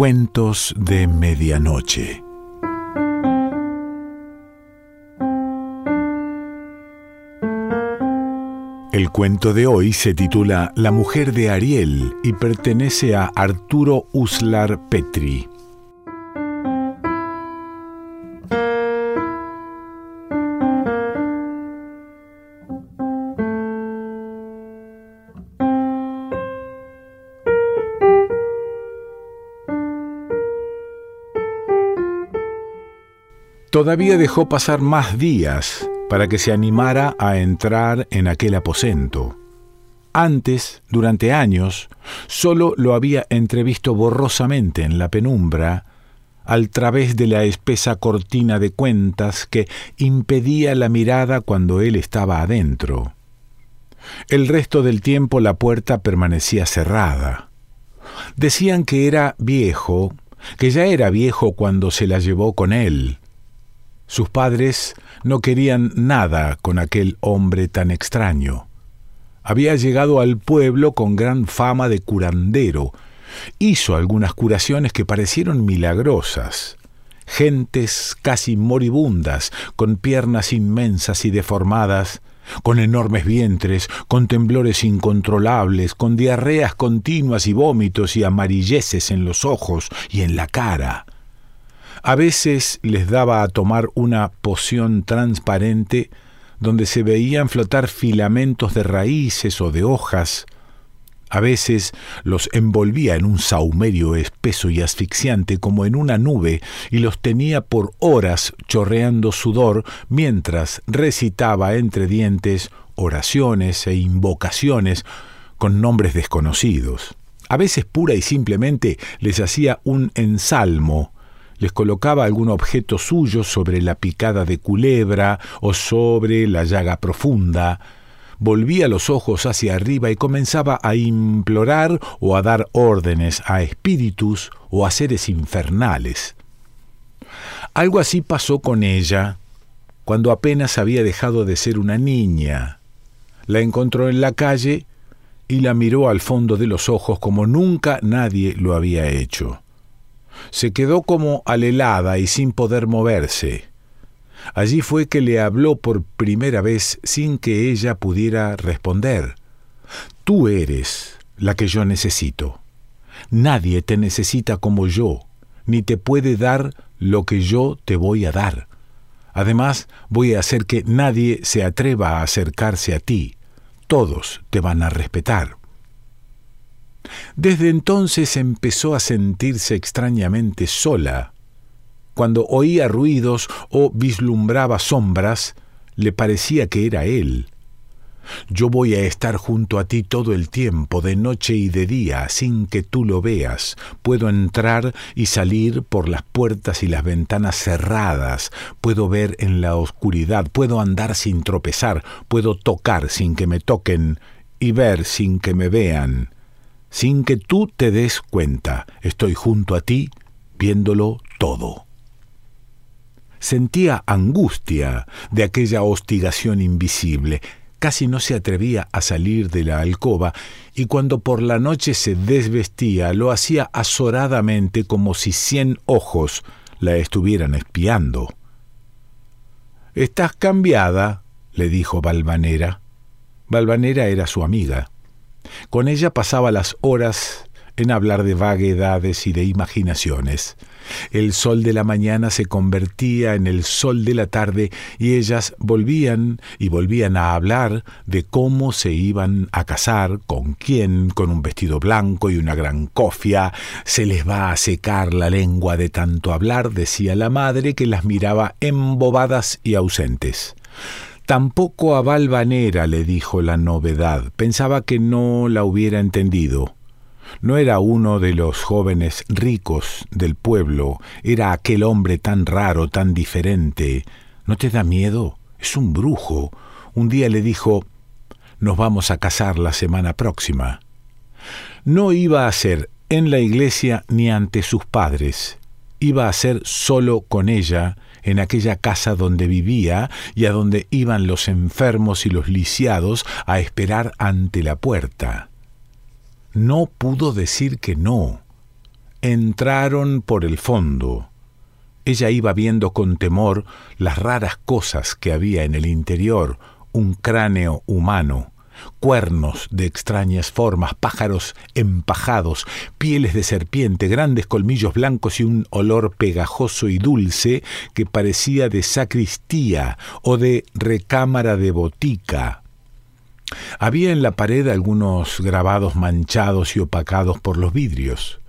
Cuentos de Medianoche. El cuento de hoy se titula La mujer de Ariel y pertenece a Arturo Uslar Petri. Todavía dejó pasar más días para que se animara a entrar en aquel aposento. Antes, durante años, solo lo había entrevisto borrosamente en la penumbra, al través de la espesa cortina de cuentas que impedía la mirada cuando él estaba adentro. El resto del tiempo la puerta permanecía cerrada. Decían que era viejo, que ya era viejo cuando se la llevó con él, sus padres no querían nada con aquel hombre tan extraño. Había llegado al pueblo con gran fama de curandero. Hizo algunas curaciones que parecieron milagrosas. Gentes casi moribundas, con piernas inmensas y deformadas, con enormes vientres, con temblores incontrolables, con diarreas continuas y vómitos y amarilleces en los ojos y en la cara. A veces les daba a tomar una poción transparente donde se veían flotar filamentos de raíces o de hojas. A veces los envolvía en un saumerio espeso y asfixiante como en una nube y los tenía por horas chorreando sudor mientras recitaba entre dientes oraciones e invocaciones con nombres desconocidos. A veces pura y simplemente les hacía un ensalmo les colocaba algún objeto suyo sobre la picada de culebra o sobre la llaga profunda, volvía los ojos hacia arriba y comenzaba a implorar o a dar órdenes a espíritus o a seres infernales. Algo así pasó con ella cuando apenas había dejado de ser una niña. La encontró en la calle y la miró al fondo de los ojos como nunca nadie lo había hecho. Se quedó como alelada y sin poder moverse. Allí fue que le habló por primera vez sin que ella pudiera responder. Tú eres la que yo necesito. Nadie te necesita como yo, ni te puede dar lo que yo te voy a dar. Además, voy a hacer que nadie se atreva a acercarse a ti. Todos te van a respetar. Desde entonces empezó a sentirse extrañamente sola. Cuando oía ruidos o vislumbraba sombras, le parecía que era él. Yo voy a estar junto a ti todo el tiempo, de noche y de día, sin que tú lo veas. Puedo entrar y salir por las puertas y las ventanas cerradas. Puedo ver en la oscuridad. Puedo andar sin tropezar. Puedo tocar sin que me toquen y ver sin que me vean sin que tú te des cuenta. Estoy junto a ti, viéndolo todo. Sentía angustia de aquella hostigación invisible. Casi no se atrevía a salir de la alcoba y cuando por la noche se desvestía lo hacía azoradamente como si cien ojos la estuvieran espiando. Estás cambiada, le dijo Balvanera. Balvanera era su amiga. Con ella pasaba las horas en hablar de vaguedades y de imaginaciones. El sol de la mañana se convertía en el sol de la tarde y ellas volvían y volvían a hablar de cómo se iban a casar, con quién, con un vestido blanco y una gran cofia. Se les va a secar la lengua de tanto hablar, decía la madre, que las miraba embobadas y ausentes. Tampoco a Valvanera le dijo la novedad. Pensaba que no la hubiera entendido. No era uno de los jóvenes ricos del pueblo, era aquel hombre tan raro, tan diferente. ¿No te da miedo? Es un brujo. Un día le dijo Nos vamos a casar la semana próxima. No iba a ser en la iglesia ni ante sus padres. Iba a ser solo con ella en aquella casa donde vivía y a donde iban los enfermos y los lisiados a esperar ante la puerta. No pudo decir que no. entraron por el fondo. Ella iba viendo con temor las raras cosas que había en el interior, un cráneo humano, cuernos de extrañas formas, pájaros empajados, pieles de serpiente, grandes colmillos blancos y un olor pegajoso y dulce que parecía de sacristía o de recámara de botica. Había en la pared algunos grabados manchados y opacados por los vidrios.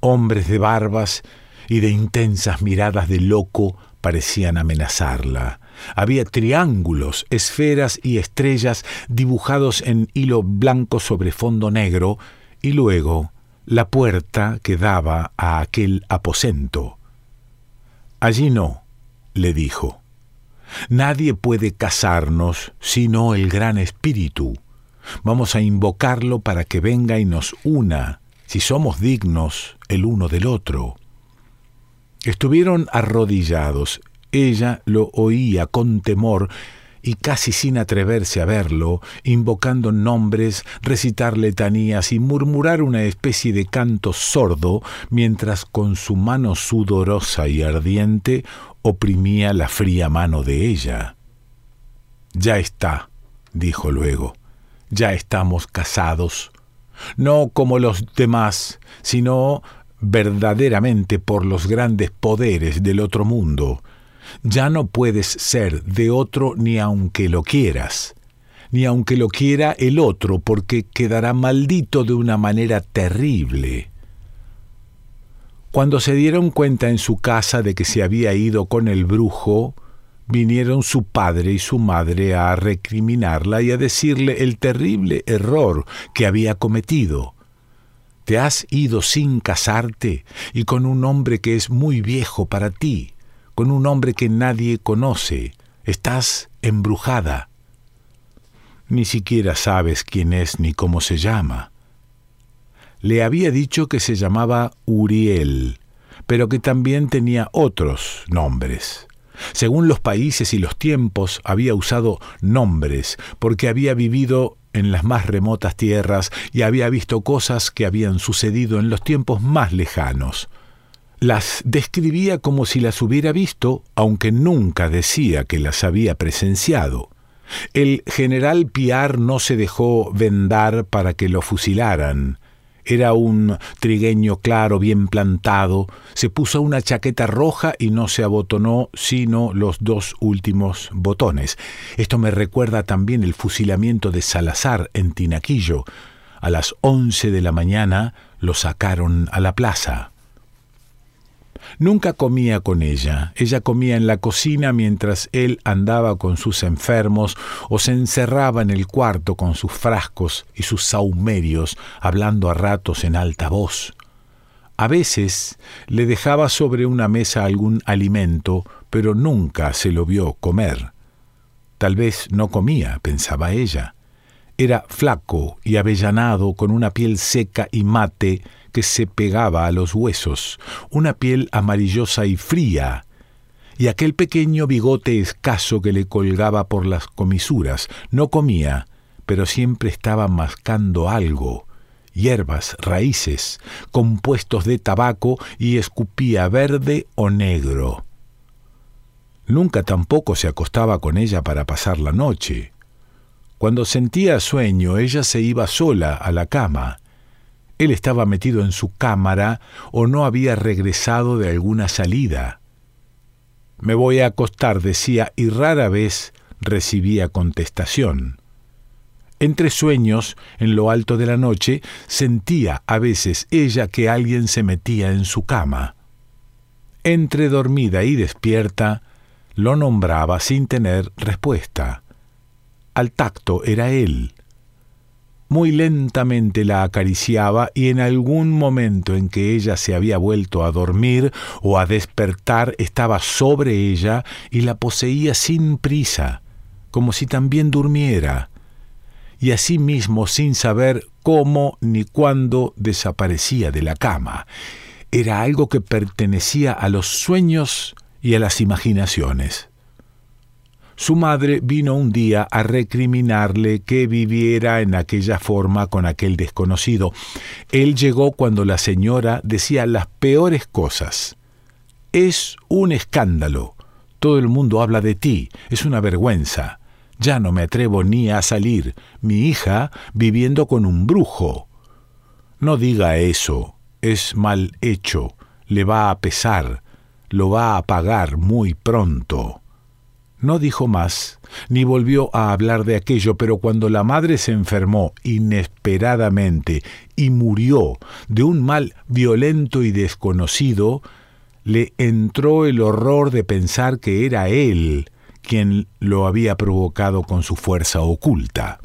Hombres de barbas y de intensas miradas de loco parecían amenazarla. Había triángulos, esferas y estrellas dibujados en hilo blanco sobre fondo negro, y luego la puerta que daba a aquel aposento. Allí no, le dijo. Nadie puede casarnos sino el gran espíritu. Vamos a invocarlo para que venga y nos una, si somos dignos el uno del otro. Estuvieron arrodillados ella lo oía con temor y casi sin atreverse a verlo, invocando nombres, recitar letanías y murmurar una especie de canto sordo, mientras con su mano sudorosa y ardiente oprimía la fría mano de ella. Ya está, dijo luego, ya estamos casados, no como los demás, sino verdaderamente por los grandes poderes del otro mundo, ya no puedes ser de otro ni aunque lo quieras, ni aunque lo quiera el otro, porque quedará maldito de una manera terrible. Cuando se dieron cuenta en su casa de que se había ido con el brujo, vinieron su padre y su madre a recriminarla y a decirle el terrible error que había cometido. Te has ido sin casarte y con un hombre que es muy viejo para ti con un hombre que nadie conoce. Estás embrujada. Ni siquiera sabes quién es ni cómo se llama. Le había dicho que se llamaba Uriel, pero que también tenía otros nombres. Según los países y los tiempos, había usado nombres, porque había vivido en las más remotas tierras y había visto cosas que habían sucedido en los tiempos más lejanos. Las describía como si las hubiera visto, aunque nunca decía que las había presenciado. El general Piar no se dejó vendar para que lo fusilaran. Era un trigueño claro, bien plantado, se puso una chaqueta roja y no se abotonó sino los dos últimos botones. Esto me recuerda también el fusilamiento de Salazar en Tinaquillo. A las once de la mañana lo sacaron a la plaza. Nunca comía con ella. Ella comía en la cocina mientras él andaba con sus enfermos o se encerraba en el cuarto con sus frascos y sus saumerios, hablando a ratos en alta voz. A veces le dejaba sobre una mesa algún alimento, pero nunca se lo vio comer. Tal vez no comía, pensaba ella. Era flaco y avellanado, con una piel seca y mate que se pegaba a los huesos, una piel amarillosa y fría, y aquel pequeño bigote escaso que le colgaba por las comisuras. No comía, pero siempre estaba mascando algo, hierbas, raíces, compuestos de tabaco y escupía verde o negro. Nunca tampoco se acostaba con ella para pasar la noche. Cuando sentía sueño, ella se iba sola a la cama, él estaba metido en su cámara o no había regresado de alguna salida. Me voy a acostar, decía, y rara vez recibía contestación. Entre sueños, en lo alto de la noche, sentía a veces ella que alguien se metía en su cama. Entre dormida y despierta, lo nombraba sin tener respuesta. Al tacto era él muy lentamente la acariciaba y en algún momento en que ella se había vuelto a dormir o a despertar estaba sobre ella y la poseía sin prisa, como si también durmiera, y asimismo sin saber cómo ni cuándo desaparecía de la cama. Era algo que pertenecía a los sueños y a las imaginaciones. Su madre vino un día a recriminarle que viviera en aquella forma con aquel desconocido. Él llegó cuando la señora decía las peores cosas. Es un escándalo. Todo el mundo habla de ti. Es una vergüenza. Ya no me atrevo ni a salir. Mi hija viviendo con un brujo. No diga eso. Es mal hecho. Le va a pesar. Lo va a pagar muy pronto. No dijo más, ni volvió a hablar de aquello, pero cuando la madre se enfermó inesperadamente y murió de un mal violento y desconocido, le entró el horror de pensar que era él quien lo había provocado con su fuerza oculta.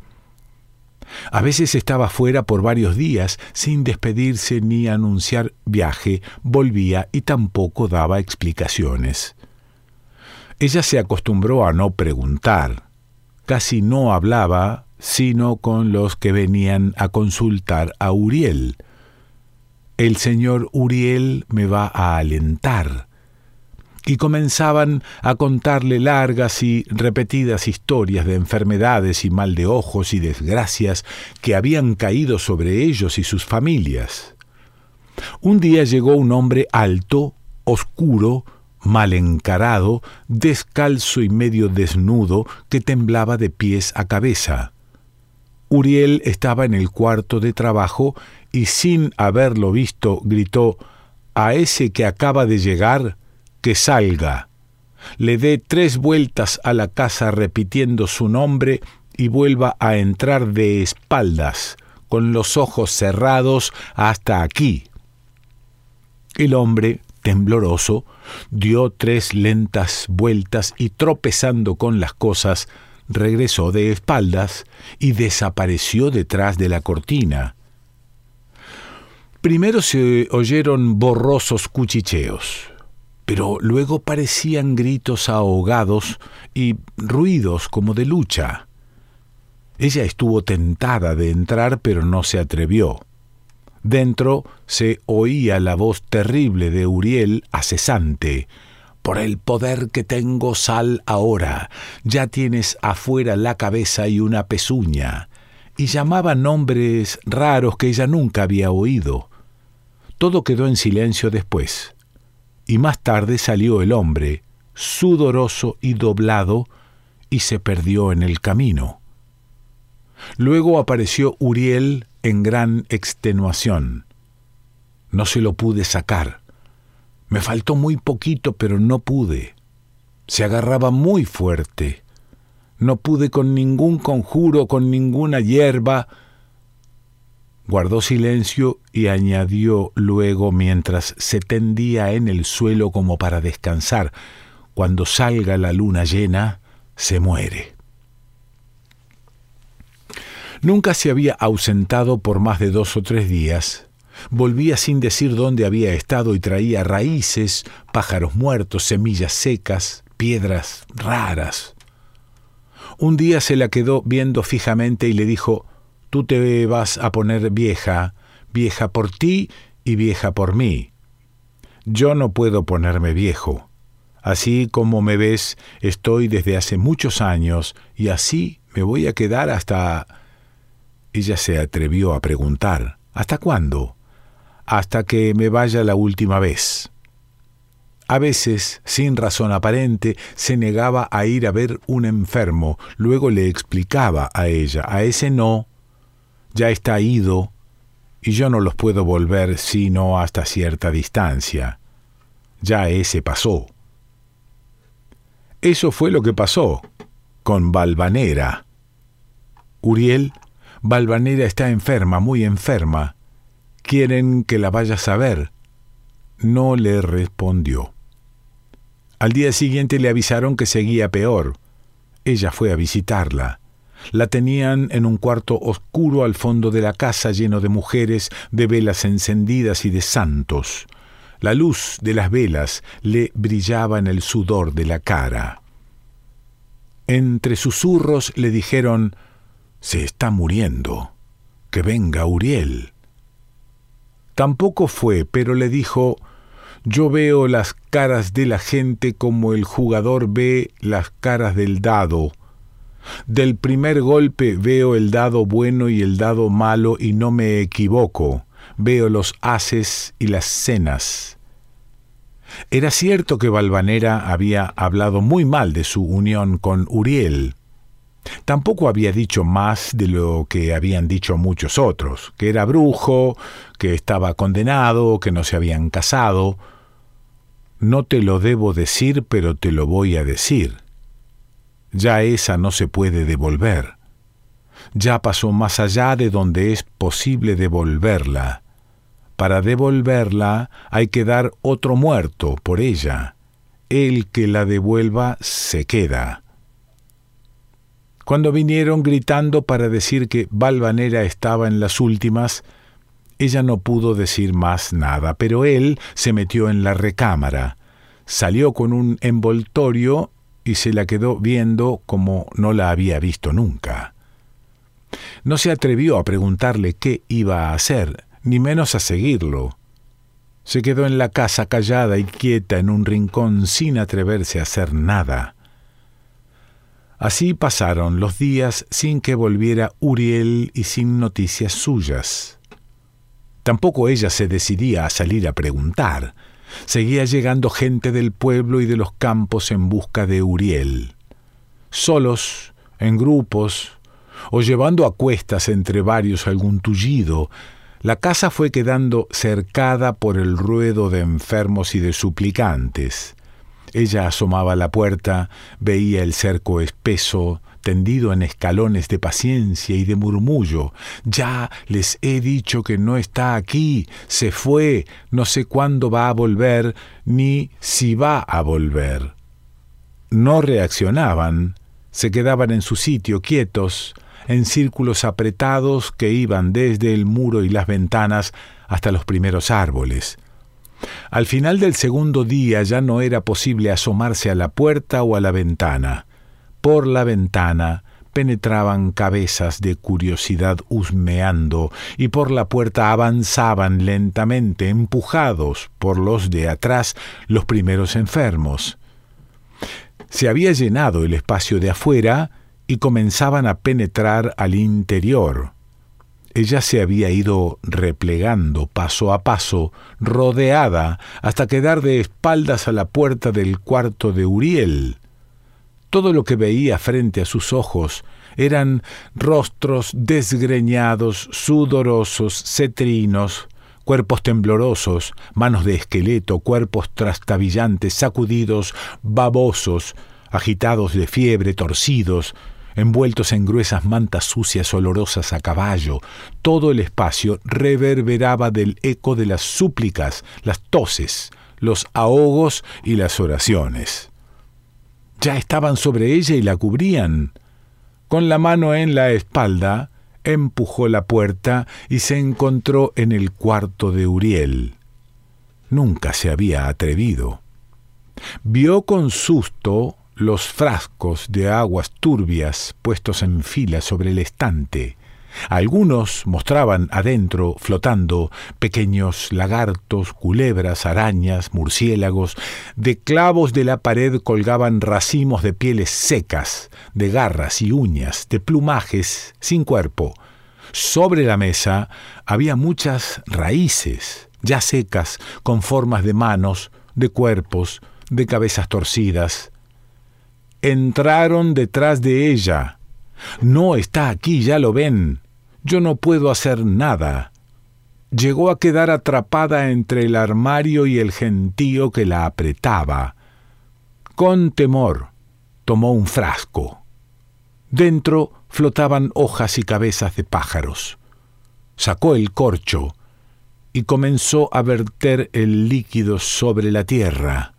A veces estaba fuera por varios días sin despedirse ni anunciar viaje, volvía y tampoco daba explicaciones. Ella se acostumbró a no preguntar. Casi no hablaba sino con los que venían a consultar a Uriel. El señor Uriel me va a alentar. Y comenzaban a contarle largas y repetidas historias de enfermedades y mal de ojos y desgracias que habían caído sobre ellos y sus familias. Un día llegó un hombre alto, oscuro, mal encarado, descalzo y medio desnudo, que temblaba de pies a cabeza. Uriel estaba en el cuarto de trabajo y sin haberlo visto gritó A ese que acaba de llegar, que salga. Le dé tres vueltas a la casa repitiendo su nombre y vuelva a entrar de espaldas, con los ojos cerrados hasta aquí. El hombre tembloroso, dio tres lentas vueltas y tropezando con las cosas, regresó de espaldas y desapareció detrás de la cortina. Primero se oyeron borrosos cuchicheos, pero luego parecían gritos ahogados y ruidos como de lucha. Ella estuvo tentada de entrar, pero no se atrevió. Dentro se oía la voz terrible de Uriel acesante. Por el poder que tengo, sal ahora. Ya tienes afuera la cabeza y una pezuña. Y llamaba nombres raros que ella nunca había oído. Todo quedó en silencio después. Y más tarde salió el hombre, sudoroso y doblado, y se perdió en el camino. Luego apareció Uriel en gran extenuación. No se lo pude sacar. Me faltó muy poquito, pero no pude. Se agarraba muy fuerte. No pude con ningún conjuro, con ninguna hierba. Guardó silencio y añadió luego mientras se tendía en el suelo como para descansar. Cuando salga la luna llena, se muere. Nunca se había ausentado por más de dos o tres días. Volvía sin decir dónde había estado y traía raíces, pájaros muertos, semillas secas, piedras raras. Un día se la quedó viendo fijamente y le dijo, Tú te vas a poner vieja, vieja por ti y vieja por mí. Yo no puedo ponerme viejo. Así como me ves, estoy desde hace muchos años y así me voy a quedar hasta ella se atrevió a preguntar, ¿Hasta cuándo? Hasta que me vaya la última vez. A veces, sin razón aparente, se negaba a ir a ver un enfermo, luego le explicaba a ella, a ese no, ya está ido, y yo no los puedo volver sino hasta cierta distancia. Ya ese pasó. Eso fue lo que pasó con Valvanera. Uriel Valvanera está enferma, muy enferma. Quieren que la vayas a ver. No le respondió. Al día siguiente le avisaron que seguía peor. Ella fue a visitarla. La tenían en un cuarto oscuro al fondo de la casa lleno de mujeres, de velas encendidas y de santos. La luz de las velas le brillaba en el sudor de la cara. Entre susurros le dijeron se está muriendo. Que venga Uriel. Tampoco fue, pero le dijo yo veo las caras de la gente como el jugador ve las caras del dado. Del primer golpe veo el dado bueno y el dado malo y no me equivoco. Veo los haces y las cenas. Era cierto que Valvanera había hablado muy mal de su unión con Uriel. Tampoco había dicho más de lo que habían dicho muchos otros, que era brujo, que estaba condenado, que no se habían casado. No te lo debo decir, pero te lo voy a decir. Ya esa no se puede devolver. Ya pasó más allá de donde es posible devolverla. Para devolverla hay que dar otro muerto por ella. El que la devuelva se queda. Cuando vinieron gritando para decir que Valvanera estaba en las últimas, ella no pudo decir más nada, pero él se metió en la recámara, salió con un envoltorio y se la quedó viendo como no la había visto nunca. No se atrevió a preguntarle qué iba a hacer, ni menos a seguirlo. Se quedó en la casa callada y quieta en un rincón sin atreverse a hacer nada. Así pasaron los días sin que volviera Uriel y sin noticias suyas. Tampoco ella se decidía a salir a preguntar. Seguía llegando gente del pueblo y de los campos en busca de Uriel. Solos, en grupos, o llevando a cuestas entre varios algún tullido, la casa fue quedando cercada por el ruedo de enfermos y de suplicantes. Ella asomaba a la puerta, veía el cerco espeso, tendido en escalones de paciencia y de murmullo. Ya les he dicho que no está aquí, se fue, no sé cuándo va a volver, ni si va a volver. No reaccionaban, se quedaban en su sitio quietos, en círculos apretados que iban desde el muro y las ventanas hasta los primeros árboles. Al final del segundo día ya no era posible asomarse a la puerta o a la ventana. Por la ventana penetraban cabezas de curiosidad husmeando y por la puerta avanzaban lentamente, empujados por los de atrás, los primeros enfermos. Se había llenado el espacio de afuera y comenzaban a penetrar al interior. Ella se había ido replegando paso a paso, rodeada, hasta quedar de espaldas a la puerta del cuarto de Uriel. Todo lo que veía frente a sus ojos eran rostros desgreñados, sudorosos, cetrinos, cuerpos temblorosos, manos de esqueleto, cuerpos trastabillantes, sacudidos, babosos, agitados de fiebre, torcidos, envueltos en gruesas mantas sucias olorosas a caballo. Todo el espacio reverberaba del eco de las súplicas, las toses, los ahogos y las oraciones. Ya estaban sobre ella y la cubrían. Con la mano en la espalda, empujó la puerta y se encontró en el cuarto de Uriel. Nunca se había atrevido. Vio con susto los frascos de aguas turbias puestos en fila sobre el estante. Algunos mostraban adentro, flotando, pequeños lagartos, culebras, arañas, murciélagos. De clavos de la pared colgaban racimos de pieles secas, de garras y uñas, de plumajes sin cuerpo. Sobre la mesa había muchas raíces, ya secas, con formas de manos, de cuerpos, de cabezas torcidas, entraron detrás de ella. No está aquí, ya lo ven. Yo no puedo hacer nada. Llegó a quedar atrapada entre el armario y el gentío que la apretaba. Con temor tomó un frasco. Dentro flotaban hojas y cabezas de pájaros. Sacó el corcho y comenzó a verter el líquido sobre la tierra.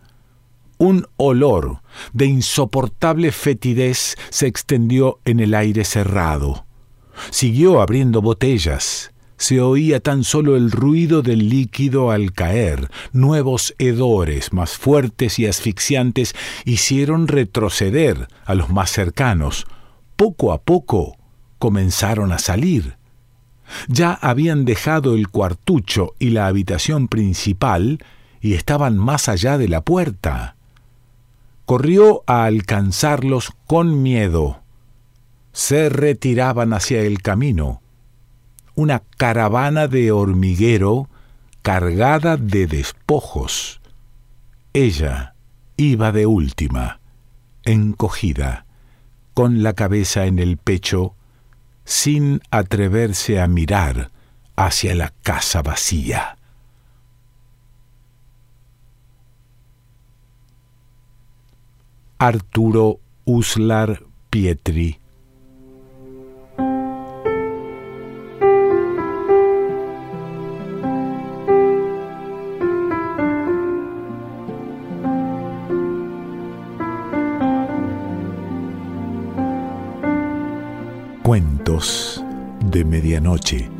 Un olor de insoportable fetidez se extendió en el aire cerrado. Siguió abriendo botellas. Se oía tan solo el ruido del líquido al caer. Nuevos hedores más fuertes y asfixiantes hicieron retroceder a los más cercanos. Poco a poco comenzaron a salir. Ya habían dejado el cuartucho y la habitación principal y estaban más allá de la puerta. Corrió a alcanzarlos con miedo. Se retiraban hacia el camino. Una caravana de hormiguero cargada de despojos. Ella iba de última, encogida, con la cabeza en el pecho, sin atreverse a mirar hacia la casa vacía. Arturo Uslar Pietri Cuentos de Medianoche.